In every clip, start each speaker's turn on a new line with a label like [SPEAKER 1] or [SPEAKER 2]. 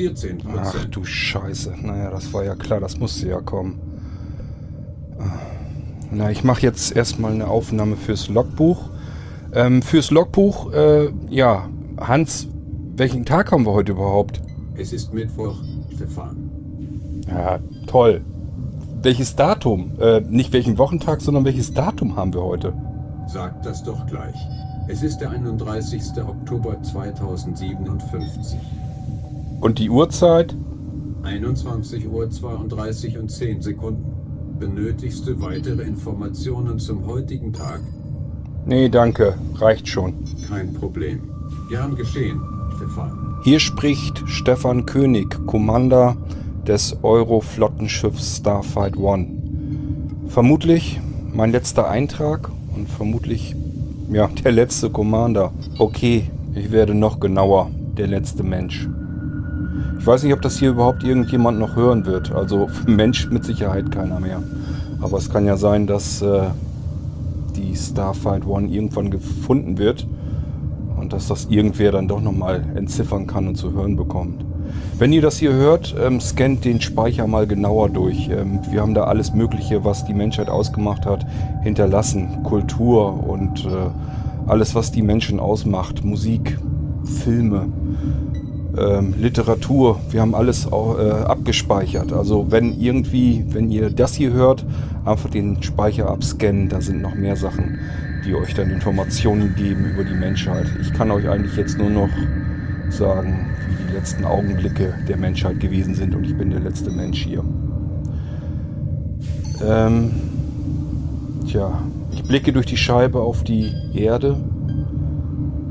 [SPEAKER 1] 14
[SPEAKER 2] Ach du Scheiße. Naja, das war ja klar, das musste ja kommen. Na, ich mache jetzt erstmal eine Aufnahme fürs Logbuch. Ähm, fürs Logbuch, äh, ja, Hans, welchen Tag haben wir heute überhaupt?
[SPEAKER 1] Es ist Mittwoch, Stefan.
[SPEAKER 2] Ja, toll. Welches Datum? Äh, nicht welchen Wochentag, sondern welches Datum haben wir heute?
[SPEAKER 1] Sag das doch gleich. Es ist der 31. Oktober 2057.
[SPEAKER 2] Und die Uhrzeit?
[SPEAKER 1] 21 Uhr 32 und 10 Sekunden. Benötigst du weitere Informationen zum heutigen Tag?
[SPEAKER 2] Nee, danke. Reicht schon.
[SPEAKER 1] Kein Problem. Gern geschehen, Stefan.
[SPEAKER 2] Hier spricht Stefan König, Commander des Euro-Flottenschiffs Starfight One. Vermutlich mein letzter Eintrag und vermutlich ja, der letzte Commander. Okay, ich werde noch genauer. Der letzte Mensch. Ich weiß nicht, ob das hier überhaupt irgendjemand noch hören wird. Also Mensch mit Sicherheit keiner mehr. Aber es kann ja sein, dass äh, die Starfight One irgendwann gefunden wird und dass das irgendwer dann doch nochmal entziffern kann und zu hören bekommt. Wenn ihr das hier hört, ähm, scannt den Speicher mal genauer durch. Ähm, wir haben da alles Mögliche, was die Menschheit ausgemacht hat, hinterlassen. Kultur und äh, alles, was die Menschen ausmacht. Musik, Filme, ähm, Literatur. Wir haben alles auch, äh, abgespeichert. Also wenn irgendwie, wenn ihr das hier hört, einfach den Speicher abscannen. Da sind noch mehr Sachen, die euch dann Informationen geben über die Menschheit. Ich kann euch eigentlich jetzt nur noch sagen, wie die letzten Augenblicke der Menschheit gewesen sind und ich bin der letzte Mensch hier. Ähm, tja, ich blicke durch die Scheibe auf die Erde.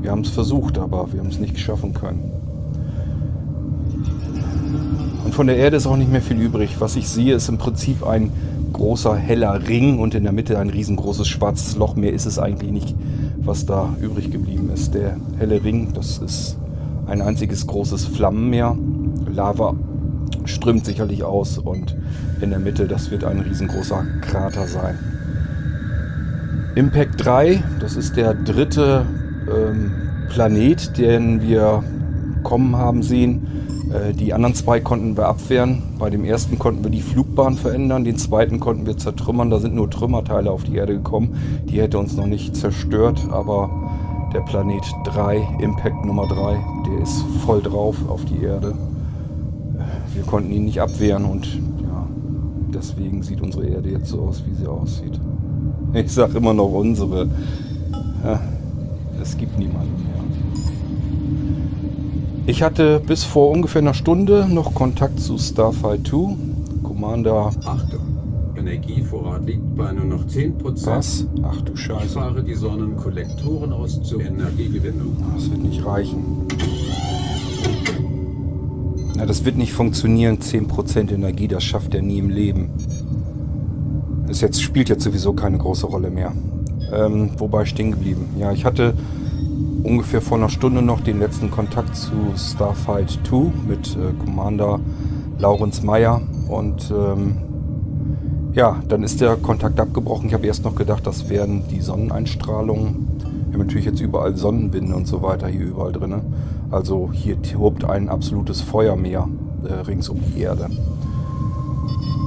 [SPEAKER 2] Wir haben es versucht, aber wir haben es nicht schaffen können. Von der Erde ist auch nicht mehr viel übrig. Was ich sehe, ist im Prinzip ein großer heller Ring und in der Mitte ein riesengroßes schwarzes Loch. Mehr ist es eigentlich nicht, was da übrig geblieben ist. Der helle Ring, das ist ein einziges großes Flammenmeer. Lava strömt sicherlich aus und in der Mitte, das wird ein riesengroßer Krater sein. Impact 3, das ist der dritte ähm, Planet, den wir kommen haben sehen. Äh, die anderen zwei konnten wir abwehren. Bei dem ersten konnten wir die Flugbahn verändern, den zweiten konnten wir zertrümmern. Da sind nur Trümmerteile auf die Erde gekommen. Die hätte uns noch nicht zerstört, aber der Planet 3, Impact Nummer 3, der ist voll drauf auf die Erde. Wir konnten ihn nicht abwehren und ja, deswegen sieht unsere Erde jetzt so aus, wie sie aussieht. Ich sage immer noch unsere. Es gibt niemanden mehr. Ich hatte bis vor ungefähr einer Stunde noch Kontakt zu Starfight 2. Commander.
[SPEAKER 1] Achtung, Energievorrat liegt bei nur noch 10%.
[SPEAKER 2] Was? Ach du Scheiße.
[SPEAKER 1] Ich fahre die Sonnenkollektoren aus zur Energiegewinnung.
[SPEAKER 2] Das wird nicht reichen. Na, das wird nicht funktionieren. 10% Energie, das schafft er nie im Leben. Das jetzt, spielt jetzt sowieso keine große Rolle mehr. Ähm, wobei stehen geblieben. Ja, ich hatte ungefähr vor einer Stunde noch den letzten Kontakt zu Starfight 2 mit äh, Commander Laurens Meyer und ähm, ja, dann ist der Kontakt abgebrochen. Ich habe erst noch gedacht, das wären die Sonneneinstrahlungen. Wir haben natürlich jetzt überall Sonnenwinde und so weiter hier überall drin. Also hier tobt ein absolutes Feuermeer äh, rings um die Erde.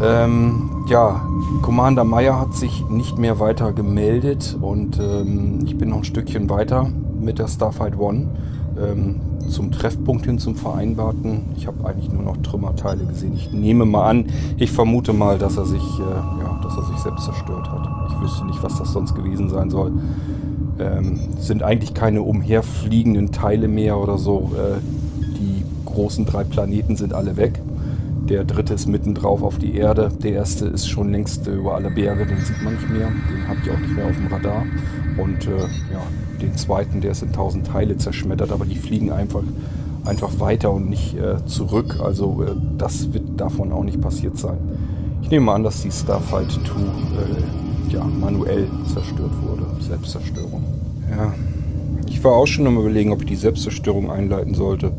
[SPEAKER 2] Ähm, ja, Commander Meyer hat sich nicht mehr weiter gemeldet und ähm, ich bin noch ein Stückchen weiter mit der Starfight One ähm, zum Treffpunkt hin, zum Vereinbarten. Ich habe eigentlich nur noch Trümmerteile gesehen. Ich nehme mal an, ich vermute mal, dass er sich, äh, ja, dass er sich selbst zerstört hat. Ich wüsste nicht, was das sonst gewesen sein soll. Ähm, sind eigentlich keine umherfliegenden Teile mehr oder so. Äh, die großen drei Planeten sind alle weg. Der dritte ist mitten drauf auf die Erde. Der erste ist schon längst äh, über alle Berge, den sieht man nicht mehr. Den habe ich auch nicht mehr auf dem Radar. Und äh, ja, den zweiten, der ist in tausend Teile zerschmettert, aber die fliegen einfach, einfach weiter und nicht äh, zurück. Also äh, das wird davon auch nicht passiert sein. Ich nehme an, dass die Starfight 2 äh, ja, manuell zerstört wurde. Selbstzerstörung. Ja, ich war auch schon am überlegen, ob ich die Selbstzerstörung einleiten sollte.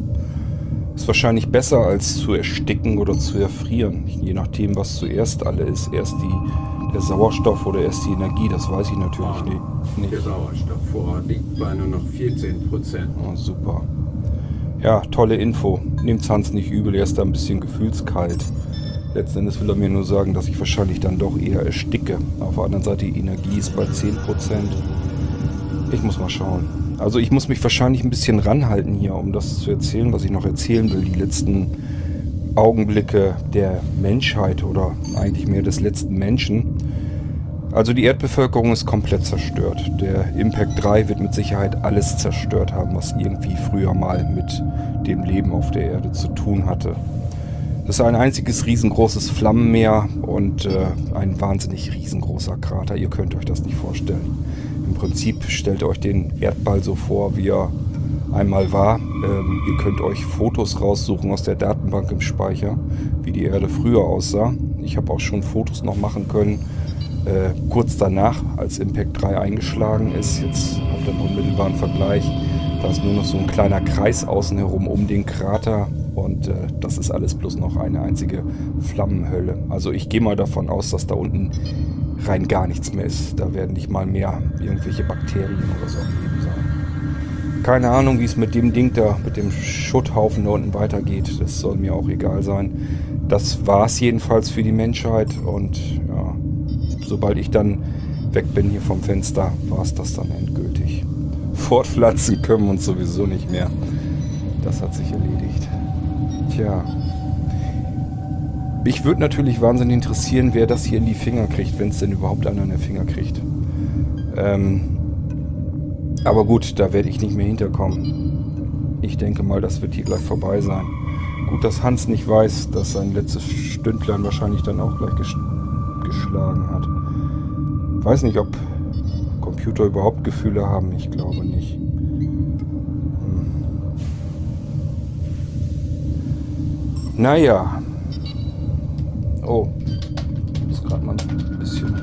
[SPEAKER 2] Ist wahrscheinlich besser als zu ersticken oder zu erfrieren. Je nachdem, was zuerst alle ist. Erst die, der Sauerstoff oder erst die Energie, das weiß ich natürlich nicht.
[SPEAKER 1] Der Sauerstoffvorrat liegt bei nur noch 14 Prozent.
[SPEAKER 2] Oh, super. Ja, tolle Info. Nehmt Hans nicht übel, er ist da ein bisschen gefühlskalt. Letzten Endes will er mir nur sagen, dass ich wahrscheinlich dann doch eher ersticke. Auf der anderen Seite, die Energie ist bei 10%. Ich muss mal schauen. Also ich muss mich wahrscheinlich ein bisschen ranhalten hier, um das zu erzählen, was ich noch erzählen will. Die letzten Augenblicke der Menschheit oder eigentlich mehr des letzten Menschen. Also die Erdbevölkerung ist komplett zerstört. Der Impact 3 wird mit Sicherheit alles zerstört haben, was irgendwie früher mal mit dem Leben auf der Erde zu tun hatte. Das ist ein einziges riesengroßes Flammenmeer und äh, ein wahnsinnig riesengroßer Krater. Ihr könnt euch das nicht vorstellen. Im Prinzip stellt euch den Erdball so vor, wie er einmal war. Ähm, ihr könnt euch Fotos raussuchen aus der Datenbank im Speicher, wie die Erde früher aussah. Ich habe auch schon Fotos noch machen können, äh, kurz danach, als Impact 3 eingeschlagen ist. Jetzt auf dem unmittelbaren Vergleich. Da ist nur noch so ein kleiner Kreis außen herum um den Krater und äh, das ist alles bloß noch eine einzige Flammenhölle. Also ich gehe mal davon aus, dass da unten rein gar nichts mehr ist. Da werden nicht mal mehr irgendwelche Bakterien oder so am Leben sein. Keine Ahnung, wie es mit dem Ding da, mit dem Schutthaufen da unten weitergeht. Das soll mir auch egal sein. Das war es jedenfalls für die Menschheit und ja, sobald ich dann weg bin hier vom Fenster, war es das dann endgültig. Fortpflanzen können wir uns sowieso nicht mehr. Das hat sich erledigt. Tja, mich würde natürlich wahnsinnig interessieren, wer das hier in die Finger kriegt, wenn es denn überhaupt einer in den Finger kriegt. Ähm, aber gut, da werde ich nicht mehr hinterkommen. Ich denke mal, das wird hier gleich vorbei sein. Gut, dass Hans nicht weiß, dass sein letztes Stündlein wahrscheinlich dann auch gleich ges geschlagen hat. Weiß nicht, ob Computer überhaupt Gefühle haben. Ich glaube nicht. Hm. Naja, Oh, ich muss gerade mal ein bisschen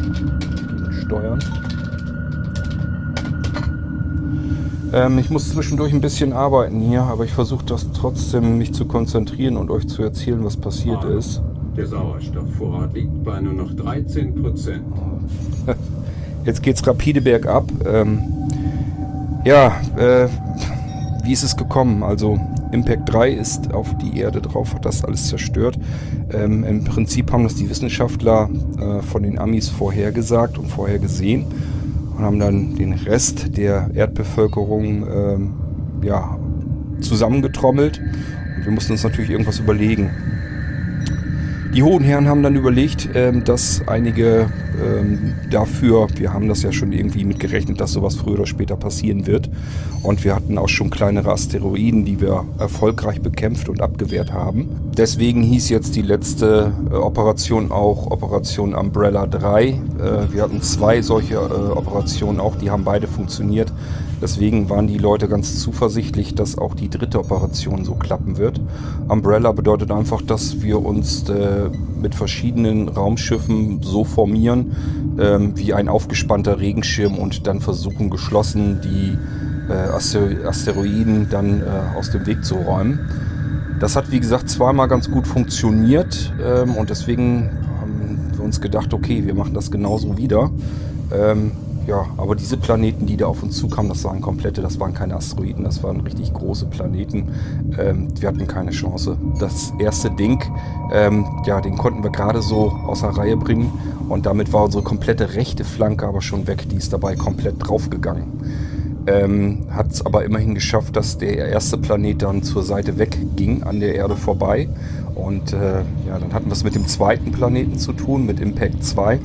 [SPEAKER 2] steuern. Ähm, ich muss zwischendurch ein bisschen arbeiten hier, aber ich versuche das trotzdem, mich zu konzentrieren und euch zu erzählen, was passiert ist.
[SPEAKER 1] Der Sauerstoffvorrat liegt bei nur noch 13 Prozent.
[SPEAKER 2] Jetzt geht's rapide bergab. Ähm, ja, äh, wie ist es gekommen? Also Impact 3 ist auf die Erde drauf, hat das alles zerstört. Ähm, Im Prinzip haben das die Wissenschaftler äh, von den Amis vorhergesagt und vorhergesehen und haben dann den Rest der Erdbevölkerung ähm, ja, zusammengetrommelt. Und wir mussten uns natürlich irgendwas überlegen. Die Hohen Herren haben dann überlegt, ähm, dass einige ähm, dafür, wir haben das ja schon irgendwie mitgerechnet, dass sowas früher oder später passieren wird. Und wir hatten auch schon kleinere Asteroiden, die wir erfolgreich bekämpft und abgewehrt haben. Deswegen hieß jetzt die letzte äh, Operation auch Operation Umbrella 3. Äh, wir hatten zwei solche äh, Operationen auch, die haben beide funktioniert. Deswegen waren die Leute ganz zuversichtlich, dass auch die dritte Operation so klappen wird. Umbrella bedeutet einfach, dass wir uns äh, mit verschiedenen Raumschiffen so formieren, ähm, wie ein aufgespannter Regenschirm und dann versuchen geschlossen die äh, Asteroiden dann äh, aus dem Weg zu räumen. Das hat wie gesagt zweimal ganz gut funktioniert ähm, und deswegen haben wir uns gedacht, okay, wir machen das genauso wieder. Ähm, ja, aber diese Planeten, die da auf uns zukamen, das waren komplette, das waren keine Asteroiden, das waren richtig große Planeten. Ähm, wir hatten keine Chance. Das erste Ding, ähm, ja, den konnten wir gerade so außer Reihe bringen und damit war unsere komplette rechte Flanke aber schon weg. Die ist dabei komplett draufgegangen. Ähm, Hat es aber immerhin geschafft, dass der erste Planet dann zur Seite wegging, an der Erde vorbei. Und äh, ja, dann hatten wir es mit dem zweiten Planeten zu tun, mit Impact 2.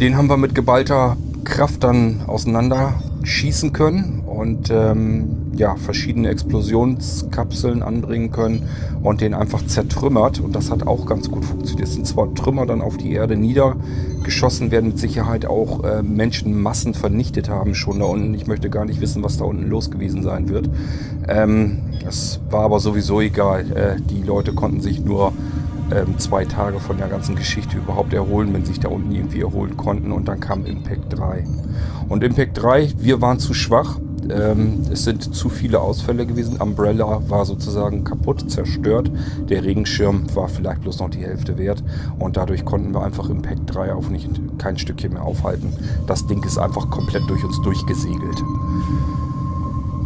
[SPEAKER 2] Den haben wir mit geballter Kraft dann auseinanderschießen können und ähm, ja, verschiedene Explosionskapseln anbringen können und den einfach zertrümmert. Und das hat auch ganz gut funktioniert. Es sind zwar Trümmer dann auf die Erde niedergeschossen, werden mit Sicherheit auch äh, Menschenmassen vernichtet haben schon da unten. Ich möchte gar nicht wissen, was da unten los gewesen sein wird. Ähm, das war aber sowieso egal. Äh, die Leute konnten sich nur ähm, zwei Tage von der ganzen Geschichte überhaupt erholen, wenn sich da unten irgendwie erholen konnten. Und dann kam Impact 3. Und Impact 3, wir waren zu schwach. Ähm, es sind zu viele Ausfälle gewesen. Umbrella war sozusagen kaputt, zerstört. Der Regenschirm war vielleicht bloß noch die Hälfte wert. Und dadurch konnten wir einfach Impact 3 auch nicht, kein Stückchen mehr aufhalten. Das Ding ist einfach komplett durch uns durchgesegelt.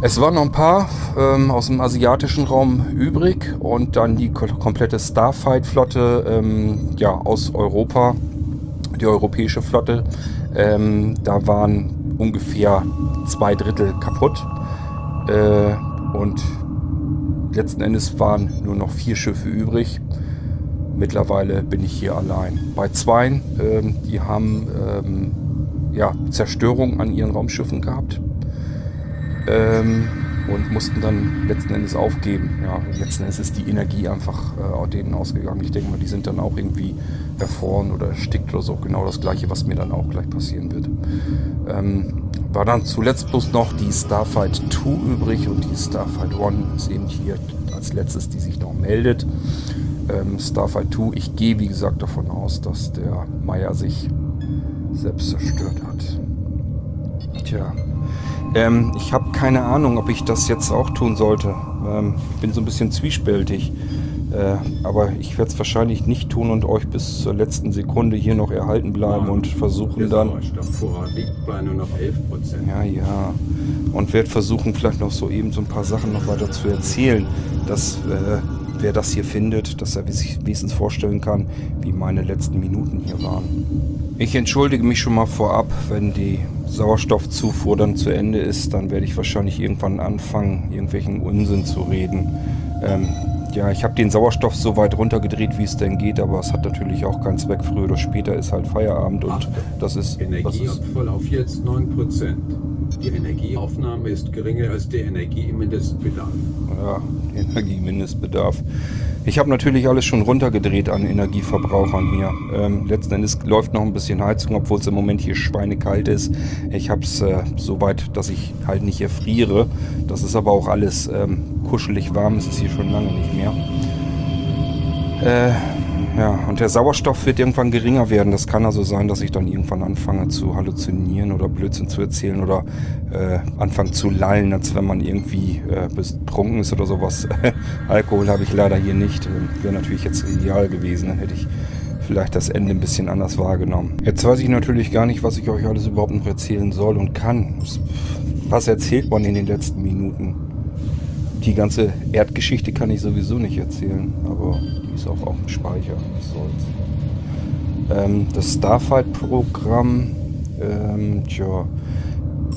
[SPEAKER 2] Es waren noch ein paar ähm, aus dem asiatischen Raum übrig und dann die komplette Starfight-Flotte ähm, ja, aus Europa, die europäische Flotte. Ähm, da waren ungefähr zwei Drittel kaputt äh, und letzten Endes waren nur noch vier Schiffe übrig. Mittlerweile bin ich hier allein. Bei zweien, ähm, die haben ähm, ja, Zerstörung an ihren Raumschiffen gehabt ähm, und mussten dann letzten Endes aufgeben. Ja, letzten Endes ist die Energie einfach äh, denen ausgegangen. Ich denke mal, die sind dann auch irgendwie erfroren oder erstickt oder so. Genau das gleiche, was mir dann auch gleich passieren wird. Ähm, war dann zuletzt bloß noch die Starfight 2 übrig und die Starfight 1 ist eben hier als letztes, die sich noch meldet. Ähm, Starfight 2, ich gehe wie gesagt davon aus, dass der Meier sich selbst zerstört hat. Tja, ähm, ich habe keine Ahnung, ob ich das jetzt auch tun sollte. Ähm, ich bin so ein bisschen zwiespältig. Äh, aber ich werde es wahrscheinlich nicht tun und euch bis zur letzten Sekunde hier noch erhalten bleiben und versuchen dann. liegt bei nur noch 11 Ja, ja. Und werde versuchen, vielleicht noch so eben so ein paar Sachen noch weiter zu erzählen, dass äh, wer das hier findet, dass er sich wenigstens vorstellen kann, wie meine letzten Minuten hier waren. Ich entschuldige mich schon mal vorab, wenn die Sauerstoffzufuhr dann zu Ende ist, dann werde ich wahrscheinlich irgendwann anfangen, irgendwelchen Unsinn zu reden. Ähm, ja, ich habe den Sauerstoff so weit runtergedreht, wie es denn geht, aber es hat natürlich auch keinen Zweck. Früher oder später ist halt Feierabend und das ist.
[SPEAKER 1] Energieabfall auf jetzt 9%. Die Energieaufnahme ist geringer als der Energiemindestbedarf.
[SPEAKER 2] Ja, Energiemindestbedarf. Ich habe natürlich alles schon runtergedreht an Energieverbrauchern hier. Ähm, letzten Endes läuft noch ein bisschen Heizung, obwohl es im Moment hier schweinekalt ist. Ich habe es äh, so weit, dass ich halt nicht erfriere. Das ist aber auch alles ähm, kuschelig warm. Es ist hier schon lange nicht mehr. Äh, ja, und der Sauerstoff wird irgendwann geringer werden. Das kann also sein, dass ich dann irgendwann anfange zu halluzinieren oder Blödsinn zu erzählen oder äh, anfange zu lallen, als wenn man irgendwie äh, betrunken ist oder sowas. Alkohol habe ich leider hier nicht. Wäre natürlich jetzt ideal gewesen, dann hätte ich vielleicht das Ende ein bisschen anders wahrgenommen. Jetzt weiß ich natürlich gar nicht, was ich euch alles überhaupt noch erzählen soll und kann. Was erzählt man in den letzten Minuten? Die ganze Erdgeschichte kann ich sowieso nicht erzählen, aber die ist auch auf dem Speicher. Was soll's. Ähm, das Starfight-Programm, ähm, tja,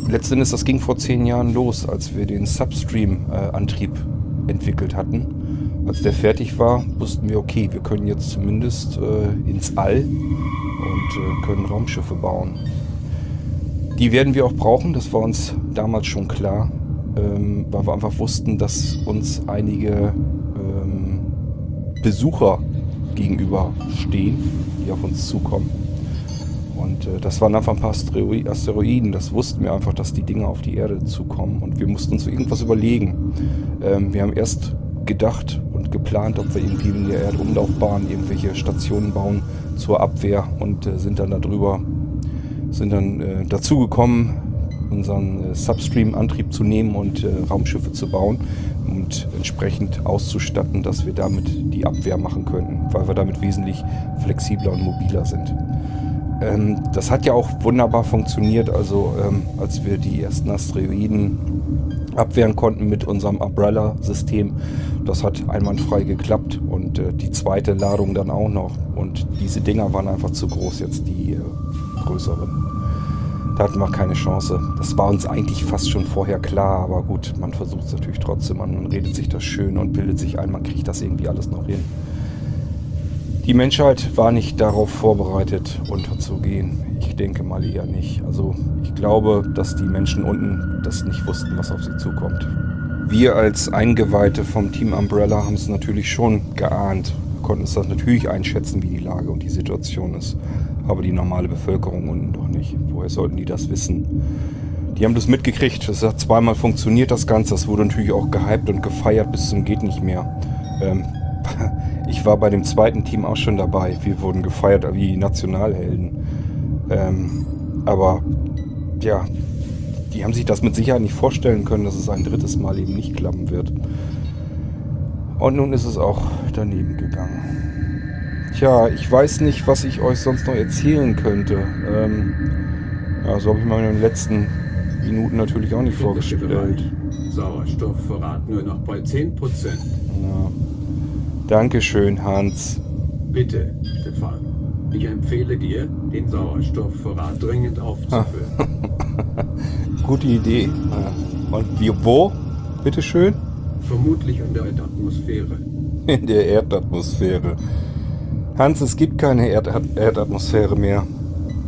[SPEAKER 2] letztendlich, das ging vor zehn Jahren los, als wir den Substream-Antrieb entwickelt hatten. Als der fertig war, wussten wir, okay, wir können jetzt zumindest äh, ins All und äh, können Raumschiffe bauen. Die werden wir auch brauchen, das war uns damals schon klar ähm, weil wir einfach wussten, dass uns einige ähm, Besucher gegenüber stehen, die auf uns zukommen. Und äh, das waren einfach ein paar Asteroiden. Das wussten wir einfach, dass die Dinge auf die Erde zukommen. Und wir mussten uns irgendwas überlegen. Ähm, wir haben erst gedacht und geplant, ob wir irgendwie in der Erdumlaufbahn irgendwelche Stationen bauen zur Abwehr und äh, sind dann darüber, sind dann äh, dazugekommen, unseren äh, Substream-Antrieb zu nehmen und äh, Raumschiffe zu bauen und entsprechend auszustatten, dass wir damit die Abwehr machen könnten, weil wir damit wesentlich flexibler und mobiler sind. Ähm, das hat ja auch wunderbar funktioniert, also ähm, als wir die ersten Asteroiden abwehren konnten mit unserem Umbrella-System. Das hat einwandfrei geklappt und äh, die zweite Ladung dann auch noch. Und diese Dinger waren einfach zu groß, jetzt die äh, größeren. Da hatten wir keine Chance. Das war uns eigentlich fast schon vorher klar, aber gut, man versucht es natürlich trotzdem. Man redet sich das schön und bildet sich ein, man kriegt das irgendwie alles noch hin. Die Menschheit war nicht darauf vorbereitet, unterzugehen. Ich denke mal eher nicht. Also ich glaube, dass die Menschen unten das nicht wussten, was auf sie zukommt. Wir als Eingeweihte vom Team Umbrella haben es natürlich schon geahnt, konnten es das natürlich einschätzen, wie die Lage und die Situation ist aber die normale Bevölkerung unten doch nicht. Woher sollten die das wissen? Die haben das mitgekriegt. Das hat zweimal funktioniert, das Ganze. Das wurde natürlich auch gehypt und gefeiert bis zum geht nicht mehr. Ähm, ich war bei dem zweiten Team auch schon dabei. Wir wurden gefeiert wie Nationalhelden. Ähm, aber ja, die haben sich das mit Sicherheit nicht vorstellen können, dass es ein drittes Mal eben nicht klappen wird. Und nun ist es auch daneben gegangen. Tja, ich weiß nicht, was ich euch sonst noch erzählen könnte. Ähm, ja, so habe ich mir in den letzten Minuten natürlich auch nicht vorgestellt.
[SPEAKER 1] Sauerstoffvorrat nur noch bei 10%.
[SPEAKER 2] Ja. Dankeschön, Hans.
[SPEAKER 1] Bitte, Stefan. Ich empfehle dir, den Sauerstoffvorrat dringend aufzufüllen.
[SPEAKER 2] Gute Idee. Und wie, wo? Bitteschön?
[SPEAKER 1] Vermutlich in der Erdatmosphäre.
[SPEAKER 2] In der Erdatmosphäre. Hans, es gibt keine Erd Erdatmosphäre mehr.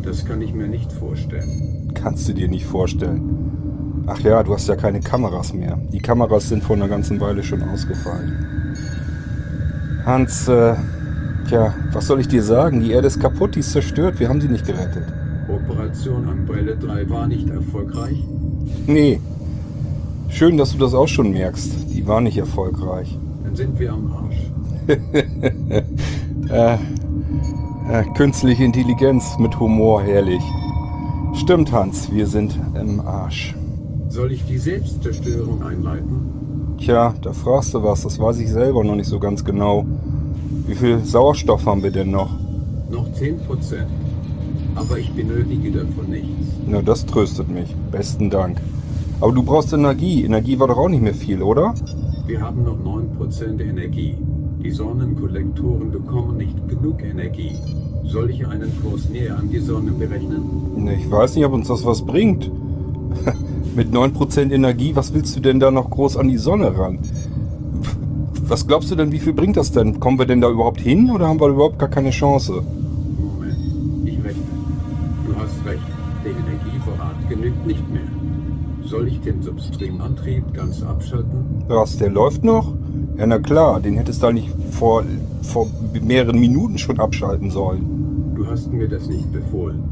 [SPEAKER 1] Das kann ich mir nicht vorstellen.
[SPEAKER 2] Kannst du dir nicht vorstellen. Ach ja, du hast ja keine Kameras mehr. Die Kameras sind vor einer ganzen Weile schon ausgefallen. Hans, äh, tja, was soll ich dir sagen? Die Erde ist kaputt, die ist zerstört. Wir haben sie nicht gerettet.
[SPEAKER 1] Operation Umbrella 3 war nicht erfolgreich?
[SPEAKER 2] Nee. Schön, dass du das auch schon merkst. Die war nicht erfolgreich.
[SPEAKER 1] Dann sind wir am Arsch.
[SPEAKER 2] äh, äh, künstliche Intelligenz mit Humor, herrlich. Stimmt, Hans, wir sind im Arsch.
[SPEAKER 1] Soll ich die Selbstzerstörung einleiten?
[SPEAKER 2] Tja, da fragst du was, das weiß ich selber noch nicht so ganz genau. Wie viel Sauerstoff haben wir denn noch?
[SPEAKER 1] Noch 10%. Aber ich benötige davon nichts.
[SPEAKER 2] Na, das tröstet mich. Besten Dank. Aber du brauchst Energie. Energie war doch auch nicht mehr viel, oder?
[SPEAKER 1] Wir haben noch 9% Energie. Die Sonnenkollektoren bekommen nicht genug Energie. Soll ich einen Kurs näher an die Sonne berechnen?
[SPEAKER 2] Ne, ich weiß nicht, ob uns das was bringt. Mit 9% Energie, was willst du denn da noch groß an die Sonne ran? Was glaubst du denn, wie viel bringt das denn? Kommen wir denn da überhaupt hin oder haben wir überhaupt gar keine Chance?
[SPEAKER 1] Moment, ich rechne. Du hast recht, der Energievorrat genügt nicht mehr. Soll ich den Substreamantrieb ganz abschalten?
[SPEAKER 2] Was, der läuft noch? Ja, na klar, den hättest du nicht vor, vor mehreren Minuten schon abschalten sollen.
[SPEAKER 1] Du hast mir das nicht befohlen.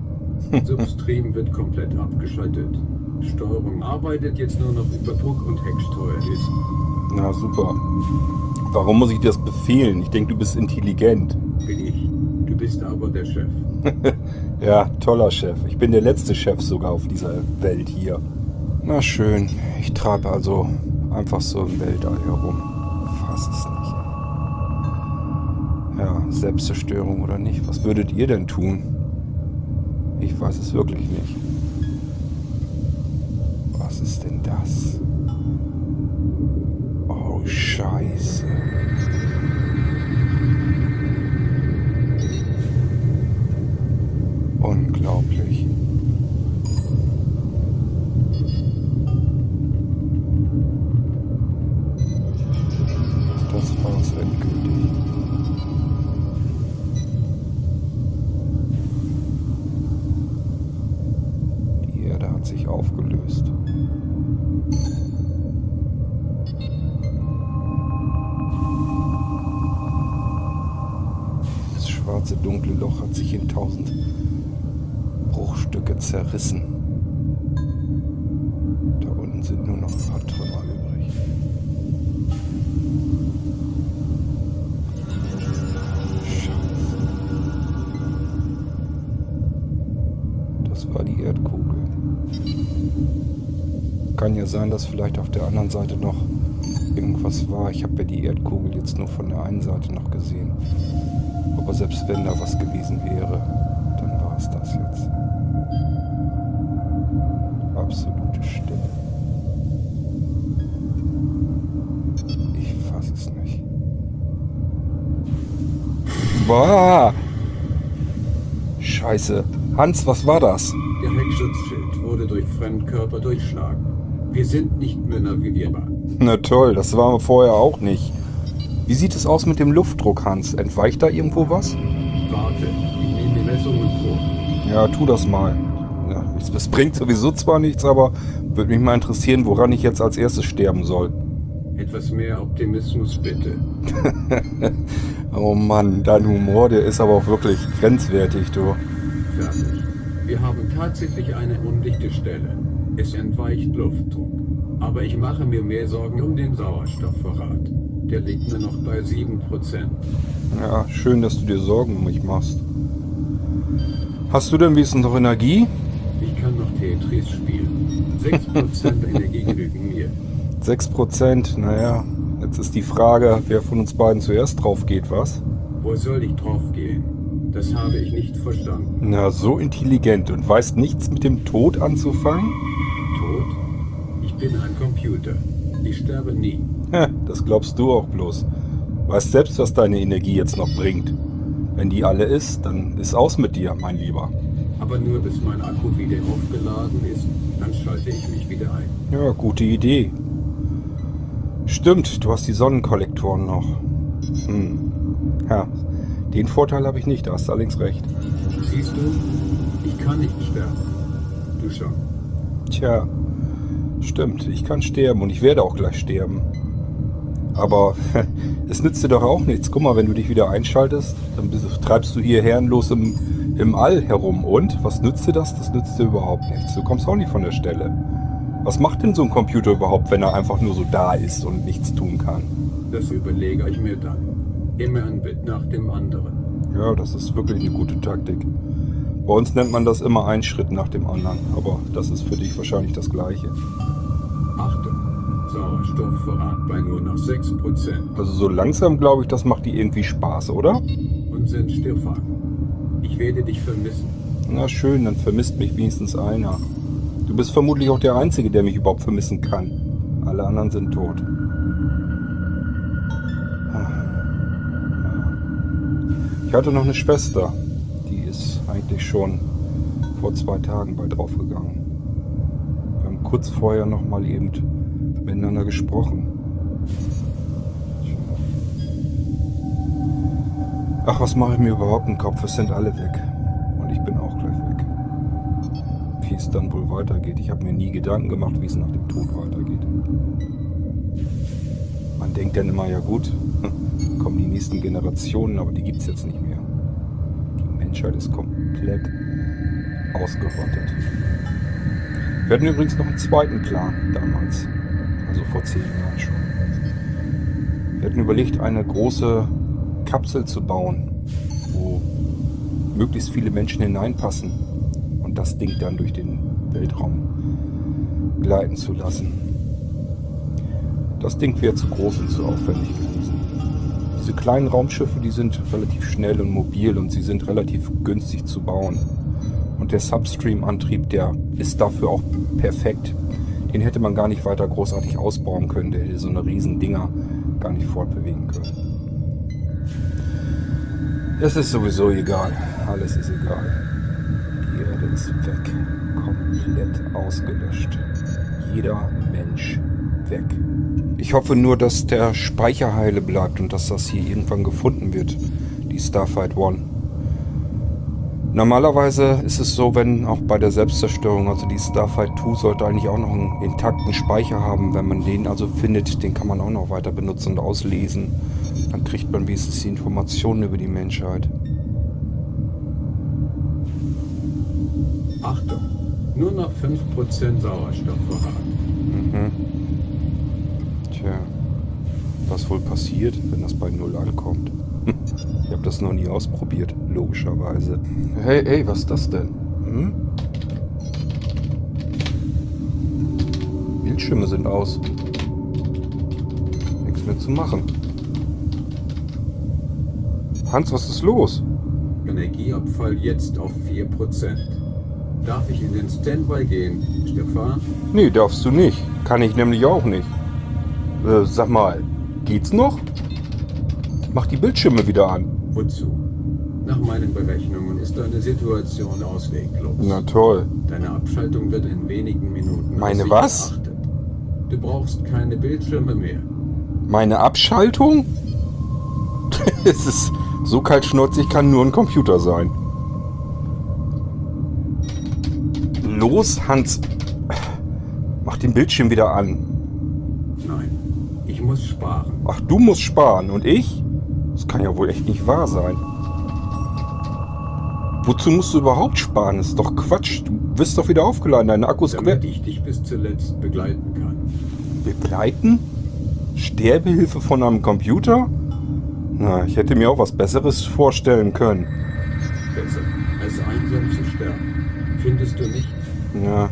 [SPEAKER 1] Substream wird komplett abgeschaltet. Steuerung arbeitet jetzt nur noch über Druck- und Hecksteuerhilfen.
[SPEAKER 2] Na super. Warum muss ich dir das befehlen? Ich denke, du bist intelligent.
[SPEAKER 1] Bin ich. Du bist aber der Chef.
[SPEAKER 2] ja, toller Chef. Ich bin der letzte Chef sogar auf dieser Welt hier. Na schön. Ich treibe also einfach so im Weltall herum. Fass es nicht. Ja, Selbstzerstörung oder nicht. Was würdet ihr denn tun? Ich weiß es wirklich nicht. Was ist denn das? Oh, Scheiße. Unglaublich. Schwarze dunkle Loch hat sich in tausend Bruchstücke zerrissen. Da unten sind nur noch ein paar Trümmer übrig. Das war die Erdkugel. Kann ja sein, dass vielleicht auf der anderen Seite noch irgendwas war. Ich habe ja die Erdkugel jetzt nur von der einen Seite noch gesehen. Aber selbst wenn da was gewesen wäre, dann war es das jetzt. Absolute Stille. Ich fass es nicht. Boah! Scheiße. Hans, was war das?
[SPEAKER 1] Der Heckschutzschild wurde durch Fremdkörper durchschlagen. Wir sind nicht mehr navigierbar.
[SPEAKER 2] Na toll, das waren wir vorher auch nicht. Wie sieht es aus mit dem Luftdruck, Hans? Entweicht da irgendwo was?
[SPEAKER 1] Warte, ich nehme die Messungen vor.
[SPEAKER 2] Ja, tu das mal. Ja, es bringt sowieso zwar nichts, aber würde mich mal interessieren, woran ich jetzt als erstes sterben soll.
[SPEAKER 1] Etwas mehr Optimismus bitte.
[SPEAKER 2] oh Mann, dein Humor, der ist aber auch wirklich grenzwertig, du.
[SPEAKER 1] Fertig. Wir haben tatsächlich eine undichte Stelle. Es entweicht Luftdruck. Aber ich mache mir mehr Sorgen um den Sauerstoffvorrat. Der liegt nur noch bei 7%.
[SPEAKER 2] Ja, schön, dass du dir Sorgen um mich machst. Hast du denn wenigstens noch Energie?
[SPEAKER 1] Ich kann noch Tetris spielen. 6% Energie genügen mir.
[SPEAKER 2] 6%, naja, jetzt ist die Frage, wer von uns beiden zuerst drauf geht, was?
[SPEAKER 1] Wo soll ich drauf gehen? Das habe ich nicht verstanden.
[SPEAKER 2] Na, so intelligent und weißt nichts mit dem Tod anzufangen?
[SPEAKER 1] Tod? Ich bin ein Computer. Ich sterbe nie.
[SPEAKER 2] Das glaubst du auch bloß. Weißt selbst, was deine Energie jetzt noch bringt. Wenn die alle ist, dann ist aus mit dir, mein Lieber.
[SPEAKER 1] Aber nur bis mein Akku wieder aufgeladen ist, dann schalte ich mich wieder ein.
[SPEAKER 2] Ja, gute Idee. Stimmt, du hast die Sonnenkollektoren noch. Hm. Ja, den Vorteil habe ich nicht, da hast du allerdings recht.
[SPEAKER 1] Siehst du, ich kann nicht sterben. Du schon.
[SPEAKER 2] Tja, stimmt, ich kann sterben und ich werde auch gleich sterben. Aber es nützt dir doch auch nichts. Guck mal, wenn du dich wieder einschaltest, dann bist, treibst du hier herrenlos im, im All herum. Und was nützt dir das? Das nützt dir überhaupt nichts. Du kommst auch nicht von der Stelle. Was macht denn so ein Computer überhaupt, wenn er einfach nur so da ist und nichts tun kann?
[SPEAKER 1] Das überlege ich mir dann. Immer ein Bit nach dem anderen.
[SPEAKER 2] Ja, das ist wirklich eine gute Taktik. Bei uns nennt man das immer ein Schritt nach dem anderen, aber das ist für dich wahrscheinlich das gleiche.
[SPEAKER 1] Achtung, Sauerstoffvorrat bei nur noch 6%
[SPEAKER 2] Also so langsam glaube ich, das macht dir irgendwie Spaß, oder?
[SPEAKER 1] und sind. Ich werde dich vermissen.
[SPEAKER 2] Na schön, dann vermisst mich wenigstens einer. Du bist vermutlich auch der Einzige, der mich überhaupt vermissen kann. Alle anderen sind tot. Ich hatte noch eine Schwester. Die ist eigentlich schon vor zwei Tagen bald draufgegangen. Wir haben kurz vorher noch mal eben miteinander gesprochen. Ach, was mache ich mir überhaupt im Kopf? Es sind alle weg. Und ich bin auch gleich weg. Wie es dann wohl weitergeht. Ich habe mir nie Gedanken gemacht, wie es nach dem Tod weitergeht. Man denkt dann immer, ja gut, kommen die nächsten Generationen, aber die gibt es jetzt nicht mehr. Die Menschheit ist komplett ausgerottet. Wir hatten übrigens noch einen zweiten Plan damals. Also vor zehn Jahren schon. Wir hatten überlegt, eine große Kapsel zu bauen, wo möglichst viele Menschen hineinpassen und das Ding dann durch den Weltraum gleiten zu lassen. Das Ding wäre zu groß und zu aufwendig gewesen. Diese kleinen Raumschiffe, die sind relativ schnell und mobil und sie sind relativ günstig zu bauen. Und der Substream-Antrieb, der ist dafür auch perfekt. Den hätte man gar nicht weiter großartig ausbauen können. Der hätte so eine riesen Dinger gar nicht fortbewegen können. Es ist sowieso egal. Alles ist egal. Die Erde ist weg. Komplett ausgelöscht. Jeder Mensch weg. Ich hoffe nur, dass der Speicher heile bleibt und dass das hier irgendwann gefunden wird. Die Starfight One. Normalerweise ist es so, wenn auch bei der Selbstzerstörung, also die Starfight 2 sollte eigentlich auch noch einen intakten Speicher haben. Wenn man den also findet, den kann man auch noch weiter benutzen und auslesen. Dann kriegt man wenigstens die Informationen über die Menschheit.
[SPEAKER 1] Achtung, nur noch 5% Sauerstoffvorrat.
[SPEAKER 2] Mhm. Tja, was wohl passiert, wenn das bei Null ankommt? Ich habe das noch nie ausprobiert, logischerweise. Hey, hey, was ist das denn? Hm? Bildschirme sind aus. Nichts mehr zu machen. Hans, was ist los?
[SPEAKER 1] Energieabfall jetzt auf 4%. Darf ich in den Standby gehen, Stefan?
[SPEAKER 2] Nee, darfst du nicht. Kann ich nämlich auch nicht. Äh, sag mal, geht's noch? Mach die Bildschirme wieder an.
[SPEAKER 1] Wozu? Nach meinen Berechnungen ist deine Situation ausweglos.
[SPEAKER 2] Na toll.
[SPEAKER 1] Deine Abschaltung wird in wenigen Minuten.
[SPEAKER 2] Meine was?
[SPEAKER 1] erachtet. Du brauchst keine Bildschirme mehr.
[SPEAKER 2] Meine Abschaltung? es ist so kaltschnäuzig kann nur ein Computer sein. Los, Hans. Mach den Bildschirm wieder an.
[SPEAKER 1] Nein, ich muss sparen.
[SPEAKER 2] Ach, du musst sparen und ich? Das kann ja wohl echt nicht wahr sein. Wozu musst du überhaupt sparen? Das ist doch Quatsch. Du wirst doch wieder aufgeladen. Deine Akkus quer.
[SPEAKER 1] Damit ich dich bis zuletzt begleiten kann.
[SPEAKER 2] Begleiten? Sterbehilfe von einem Computer? Na, ich hätte mir auch was Besseres vorstellen können.
[SPEAKER 1] Besser, als einsam zu sterben. Findest du nicht?
[SPEAKER 2] Ja,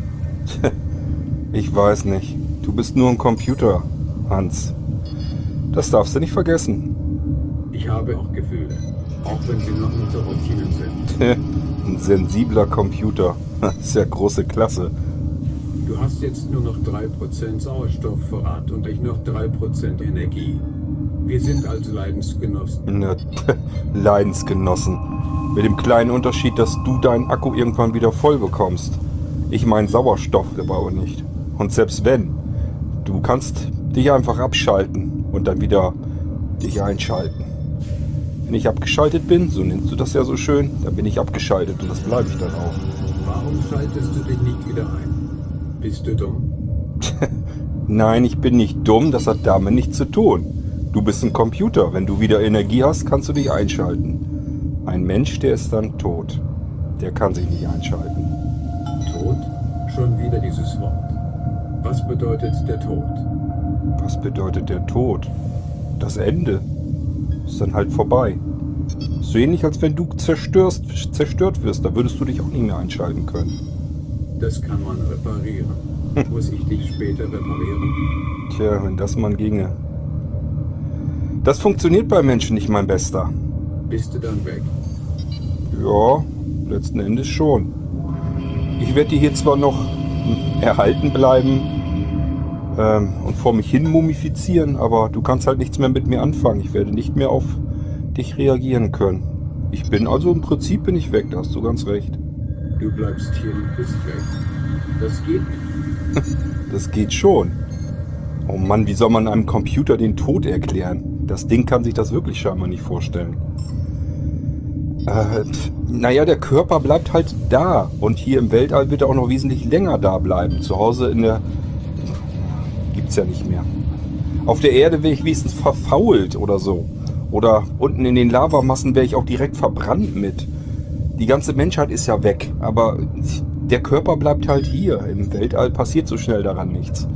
[SPEAKER 2] ich weiß nicht. Du bist nur ein Computer, Hans. Das darfst du nicht vergessen.
[SPEAKER 1] Ich habe auch Gefühle. Auch wenn sie noch unter Routinen sind.
[SPEAKER 2] ein sensibler Computer. Das ist ja große Klasse.
[SPEAKER 1] Du hast jetzt nur noch 3% Sauerstoffvorrat und ich noch 3% Energie. Wir sind also Leidensgenossen.
[SPEAKER 2] Na, Leidensgenossen. Mit dem kleinen Unterschied, dass du deinen Akku irgendwann wieder voll bekommst. Ich meine Sauerstoff aber nicht. Und selbst wenn, du kannst dich einfach abschalten und dann wieder dich einschalten. Wenn ich abgeschaltet bin, so nennst du das ja so schön, dann bin ich abgeschaltet und das bleibe ich dann auch.
[SPEAKER 1] Warum schaltest du dich nicht wieder ein? Bist du dumm?
[SPEAKER 2] Nein, ich bin nicht dumm, das hat damit nichts zu tun. Du bist ein Computer. Wenn du wieder Energie hast, kannst du dich einschalten. Ein Mensch, der ist dann tot. Der kann sich nicht einschalten.
[SPEAKER 1] Tod? Schon wieder dieses Wort. Was bedeutet der Tod?
[SPEAKER 2] Was bedeutet der Tod? Das Ende. Ist dann halt vorbei. So ähnlich, als wenn du zerstörst, zerstört wirst. Da würdest du dich auch nicht mehr einschalten können.
[SPEAKER 1] Das kann man reparieren. Muss ich dich später reparieren?
[SPEAKER 2] Tja, wenn das mal ginge. Das funktioniert bei Menschen nicht, mein Bester.
[SPEAKER 1] Bist du dann weg?
[SPEAKER 2] Ja, letzten Endes schon. Ich werde dir hier zwar noch erhalten bleiben ähm, und vor mich hin mumifizieren, aber du kannst halt nichts mehr mit mir anfangen. Ich werde nicht mehr auf dich reagieren können. Ich bin also im Prinzip bin ich weg, da hast du ganz recht.
[SPEAKER 1] Du bleibst hier und bist weg. Das geht nicht.
[SPEAKER 2] Das geht schon. Oh Mann, wie soll man einem Computer den Tod erklären? Das Ding kann sich das wirklich scheinbar nicht vorstellen. Äh, naja, der Körper bleibt halt da. Und hier im Weltall wird er auch noch wesentlich länger da bleiben. Zu Hause in der... Gibt's ja nicht mehr. Auf der Erde wäre ich wenigstens verfault oder so. Oder unten in den Lavamassen wäre ich auch direkt verbrannt mit. Die ganze Menschheit ist ja weg. Aber der Körper bleibt halt hier. Im Weltall passiert so schnell daran nichts.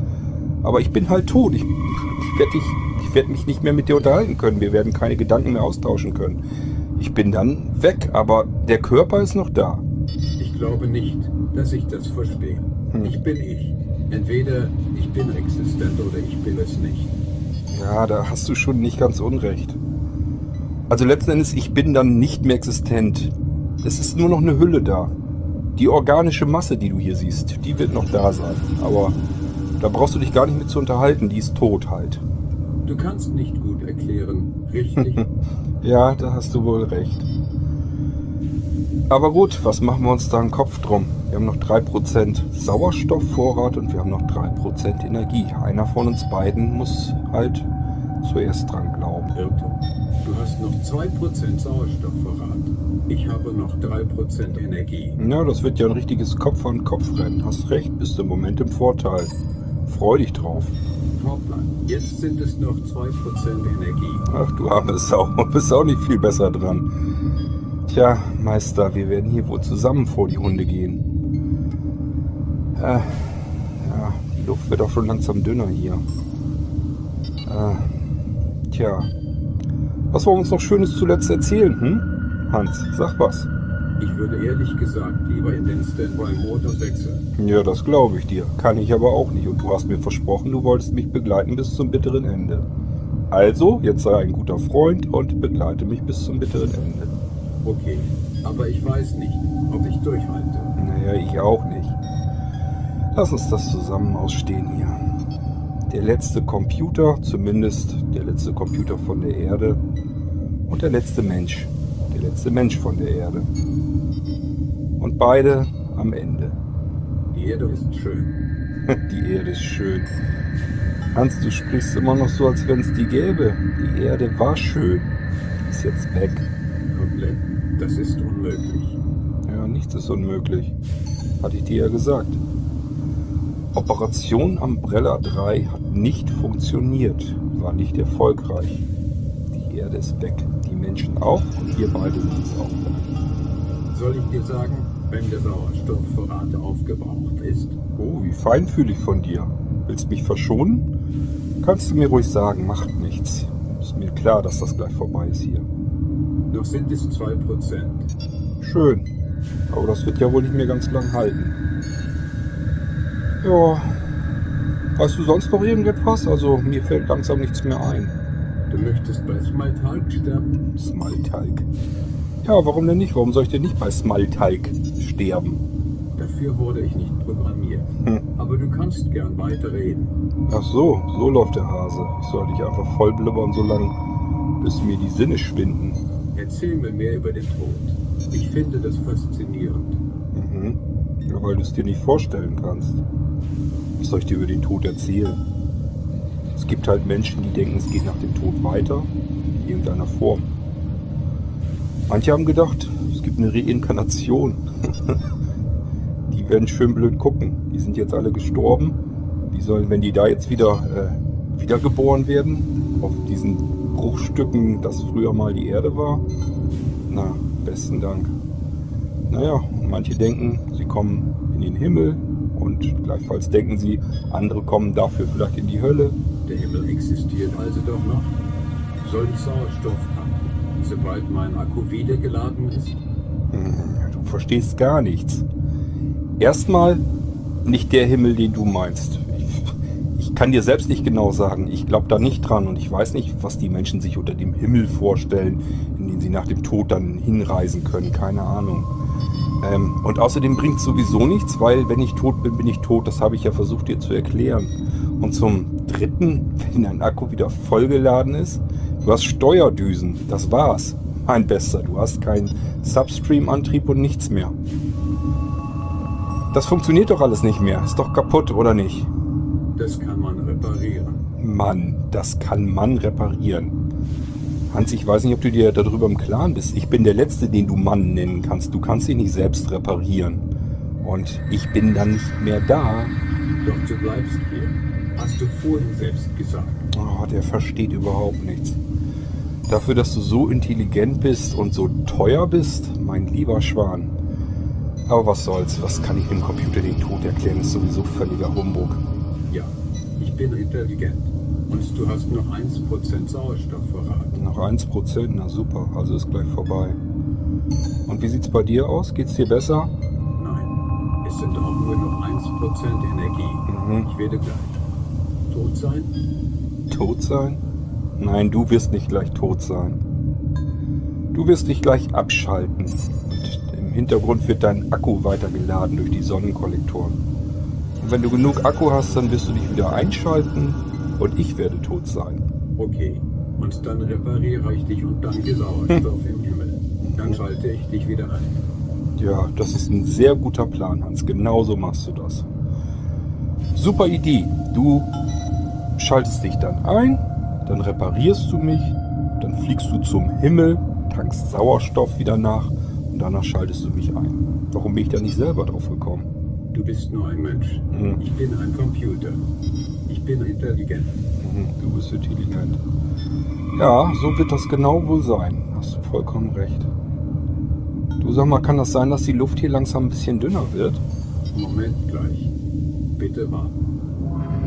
[SPEAKER 2] Aber ich bin halt tot. Ich, ich werde werde mich nicht mehr mit dir unterhalten können. Wir werden keine Gedanken mehr austauschen können. Ich bin dann weg, aber der Körper ist noch da.
[SPEAKER 1] Ich glaube nicht, dass ich das verstehe. Hm. Ich bin ich. Entweder ich bin existent oder ich bin es nicht.
[SPEAKER 2] Ja, da hast du schon nicht ganz unrecht. Also letzten Endes, ich bin dann nicht mehr existent. Es ist nur noch eine Hülle da. Die organische Masse, die du hier siehst, die wird noch da sein. Aber da brauchst du dich gar nicht mit zu unterhalten. Die ist tot halt.
[SPEAKER 1] Du kannst nicht gut erklären, richtig?
[SPEAKER 2] ja, da hast du wohl recht. Aber gut, was machen wir uns da einen Kopf drum? Wir haben noch 3% Sauerstoffvorrat und wir haben noch 3% Energie. Einer von uns beiden muss halt zuerst dran glauben.
[SPEAKER 1] Irrtum. Du hast noch 2% Sauerstoffvorrat. Ich habe noch 3% Energie.
[SPEAKER 2] Ja, das wird ja ein richtiges Kopf-an-Kopf-Rennen. Hast recht, bist im Moment im Vorteil. Freu dich drauf.
[SPEAKER 1] Jetzt sind es noch 2% Energie.
[SPEAKER 2] Ach du arme Sau, bist auch nicht viel besser dran. Tja, Meister, wir werden hier wohl zusammen vor die Hunde gehen. Äh, ja, die Luft wird auch schon langsam dünner hier. Äh, tja, was wollen wir uns noch Schönes zuletzt erzählen, hm? Hans, sag was.
[SPEAKER 1] Ich würde ehrlich gesagt lieber in den Standby-Modus wechseln.
[SPEAKER 2] Ja, das glaube ich dir. Kann ich aber auch nicht. Und du hast mir versprochen, du wolltest mich begleiten bis zum bitteren Ende. Also, jetzt sei ein guter Freund und begleite mich bis zum bitteren Ende.
[SPEAKER 1] Okay, aber ich weiß nicht, ob ich durchhalte.
[SPEAKER 2] Naja, ich auch nicht. Lass uns das zusammen ausstehen hier. Der letzte Computer, zumindest der letzte Computer von der Erde und der letzte Mensch der letzte Mensch von der Erde. Und beide am Ende.
[SPEAKER 1] Die Erde ist schön.
[SPEAKER 2] die Erde ist schön. Hans, du sprichst immer noch so, als wenn es die gäbe. Die Erde war schön. Die ist jetzt weg.
[SPEAKER 1] Komplett? Das ist unmöglich.
[SPEAKER 2] Ja, nichts ist unmöglich. Hatte ich dir ja gesagt. Operation Umbrella 3 hat nicht funktioniert, war nicht erfolgreich. Die Erde ist weg die Menschen auch und wir beide sind es auch.
[SPEAKER 1] Soll ich dir sagen, wenn der Sauerstoffvorrat aufgebraucht ist?
[SPEAKER 2] Oh, wie feinfühlig von dir. Willst mich verschonen? Kannst du mir ruhig sagen, macht nichts. Ist mir klar, dass das gleich vorbei ist hier.
[SPEAKER 1] Noch sind es 2%.
[SPEAKER 2] Schön. Aber das wird ja wohl nicht mehr ganz lang halten. Ja. Weißt du sonst noch irgendetwas? Also mir fällt langsam nichts mehr ein.
[SPEAKER 1] Du möchtest bei Smaltalk sterben?
[SPEAKER 2] Smaltalk? Ja, warum denn nicht? Warum soll ich denn nicht bei Smaltalk sterben?
[SPEAKER 1] Dafür wurde ich nicht programmiert.
[SPEAKER 2] Hm.
[SPEAKER 1] Aber du kannst gern weiterreden.
[SPEAKER 2] Ach so, so läuft der Hase. Ich soll dich einfach voll blubbern, so lange, bis mir die Sinne schwinden.
[SPEAKER 1] Erzähl mir mehr über den Tod. Ich finde das faszinierend.
[SPEAKER 2] Mhm. Ja, weil du es dir nicht vorstellen kannst. Was soll ich dir über den Tod erzählen? Es gibt halt Menschen, die denken, es geht nach dem Tod weiter, in irgendeiner Form. Manche haben gedacht, es gibt eine Reinkarnation. die werden schön blöd gucken. Die sind jetzt alle gestorben. Die sollen, wenn die da jetzt wieder äh, wiedergeboren werden, auf diesen Bruchstücken, das früher mal die Erde war, na, besten Dank. Naja, manche denken, sie kommen in den Himmel und gleichfalls denken sie, andere kommen dafür vielleicht in die Hölle.
[SPEAKER 1] Der Himmel existiert also doch noch. Soll ich Sauerstoff tanken, sobald mein Akku wieder geladen ist?
[SPEAKER 2] Hm, Du verstehst gar nichts. Erstmal nicht der Himmel, den du meinst. Kann dir selbst nicht genau sagen. Ich glaube da nicht dran und ich weiß nicht, was die Menschen sich unter dem Himmel vorstellen, in den sie nach dem Tod dann hinreisen können. Keine Ahnung. Ähm, und außerdem bringt sowieso nichts, weil wenn ich tot bin, bin ich tot. Das habe ich ja versucht dir zu erklären. Und zum Dritten, wenn dein Akku wieder vollgeladen ist, du hast Steuerdüsen. Das war's. Mein Bester, du hast keinen Substream-Antrieb und nichts mehr. Das funktioniert doch alles nicht mehr. Ist doch kaputt, oder nicht?
[SPEAKER 1] Das man
[SPEAKER 2] das kann man reparieren. Hans, ich weiß nicht, ob du dir darüber im Klaren bist. Ich bin der Letzte, den du Mann nennen kannst. Du kannst dich nicht selbst reparieren. Und ich bin dann nicht mehr da.
[SPEAKER 1] Doch du bleibst hier. Hast du vorhin selbst gesagt.
[SPEAKER 2] Oh, der versteht überhaupt nichts. Dafür, dass du so intelligent bist und so teuer bist, mein lieber Schwan. Aber was soll's, was kann ich dem Computer den Tod erklären? Ist sowieso völliger Humbug.
[SPEAKER 1] Ja, ich bin intelligent. Und du hast noch 1% Sauerstoffvorrat.
[SPEAKER 2] Noch 1%, na super, also ist gleich vorbei. Und wie sieht's bei dir aus? Geht's dir besser?
[SPEAKER 1] Nein, es sind auch nur noch 1% Energie.
[SPEAKER 2] Mhm.
[SPEAKER 1] Ich werde gleich tot sein.
[SPEAKER 2] Tot sein? Nein, du wirst nicht gleich tot sein. Du wirst dich gleich abschalten. Und im Hintergrund wird dein Akku weitergeladen durch die Sonnenkollektoren. Und wenn du genug Akku hast, dann wirst du dich wieder einschalten und ich werde tot sein.
[SPEAKER 1] Okay, und dann repariere ich dich und danke Sauerstoff im Himmel. Dann schalte ich dich wieder ein.
[SPEAKER 2] Ja, das ist ein sehr guter Plan, Hans. Genauso machst du das. Super Idee. Du schaltest dich dann ein, dann reparierst du mich, dann fliegst du zum Himmel, tankst Sauerstoff wieder nach und danach schaltest du mich ein. Warum bin ich da nicht selber drauf gekommen?
[SPEAKER 1] Du bist nur ein Mensch.
[SPEAKER 2] Mhm.
[SPEAKER 1] Ich bin ein Computer. Ich bin intelligent.
[SPEAKER 2] Mhm, Du bist intelligent. Ja, so wird das genau wohl sein. Hast du vollkommen recht. Du sag mal, kann das sein, dass die Luft hier langsam ein bisschen dünner wird?
[SPEAKER 1] Moment gleich. Bitte warten.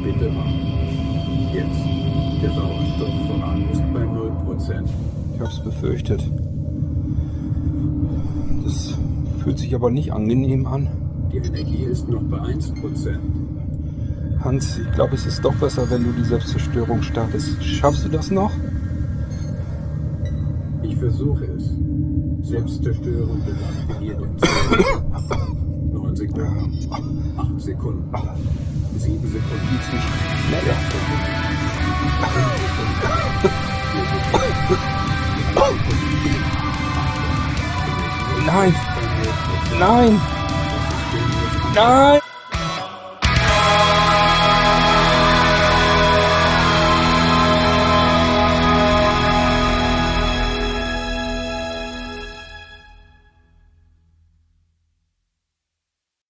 [SPEAKER 1] Bitte warten. Jetzt. Der Sauerstoffvorrat ist bei 0%.
[SPEAKER 2] Ich hab's befürchtet. Das fühlt sich aber nicht angenehm an.
[SPEAKER 1] Die Energie ist noch bei 1%.
[SPEAKER 2] Hans, ich glaube, es ist doch besser, wenn du die Selbstzerstörung startest. Schaffst du das noch?
[SPEAKER 1] Ich versuche es. Selbstzerstörung aktiviert in 10, 9 Sekunden, 8 Sekunden, 7 Sekunden,
[SPEAKER 2] Geht's nicht schneller? Nein! Nein! Nein!